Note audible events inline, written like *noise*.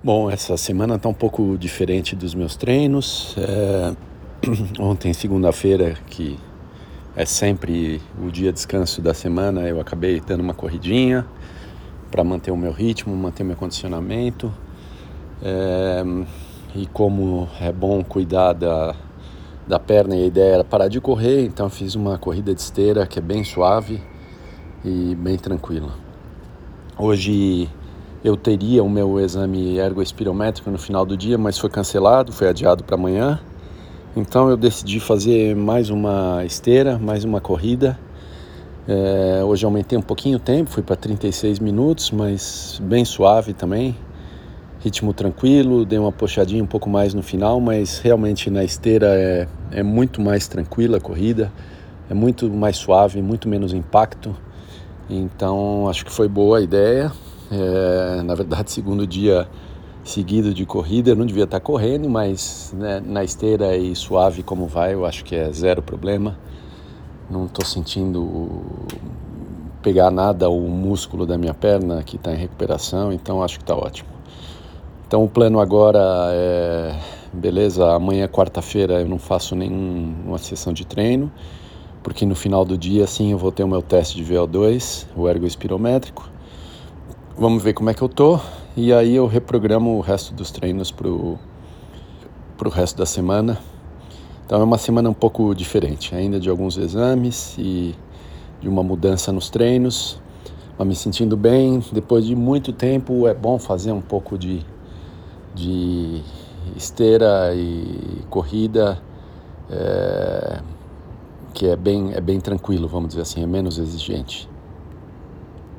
Bom, essa semana está um pouco diferente dos meus treinos. É... *clears throat* Ontem, segunda-feira, que é sempre o dia de descanso da semana, eu acabei dando uma corridinha para manter o meu ritmo, manter meu condicionamento. É... E como é bom cuidar da, da perna e a ideia era parar de correr, então fiz uma corrida de esteira que é bem suave e bem tranquila. Hoje eu teria o meu exame ergoespirométrico no final do dia, mas foi cancelado, foi adiado para amanhã. Então eu decidi fazer mais uma esteira, mais uma corrida. É, hoje aumentei um pouquinho o tempo, fui para 36 minutos, mas bem suave também. Ritmo tranquilo, dei uma puxadinha um pouco mais no final, mas realmente na esteira é, é muito mais tranquila a corrida, é muito mais suave, muito menos impacto. Então acho que foi boa a ideia. É, na verdade, *laughs* segundo dia seguido de corrida, eu não devia estar correndo, mas né, na esteira e suave como vai, eu acho que é zero problema. Não estou sentindo pegar nada o músculo da minha perna que está em recuperação, então acho que está ótimo. Então o plano agora é, beleza, amanhã quarta-feira eu não faço nenhuma sessão de treino, porque no final do dia sim eu vou ter o meu teste de VO2, o ergo espirométrico, Vamos ver como é que eu tô e aí eu reprogramo o resto dos treinos pro, pro resto da semana. Então é uma semana um pouco diferente, ainda de alguns exames e de uma mudança nos treinos, mas me sentindo bem. Depois de muito tempo é bom fazer um pouco de, de esteira e corrida, é, que é bem, é bem tranquilo, vamos dizer assim, é menos exigente.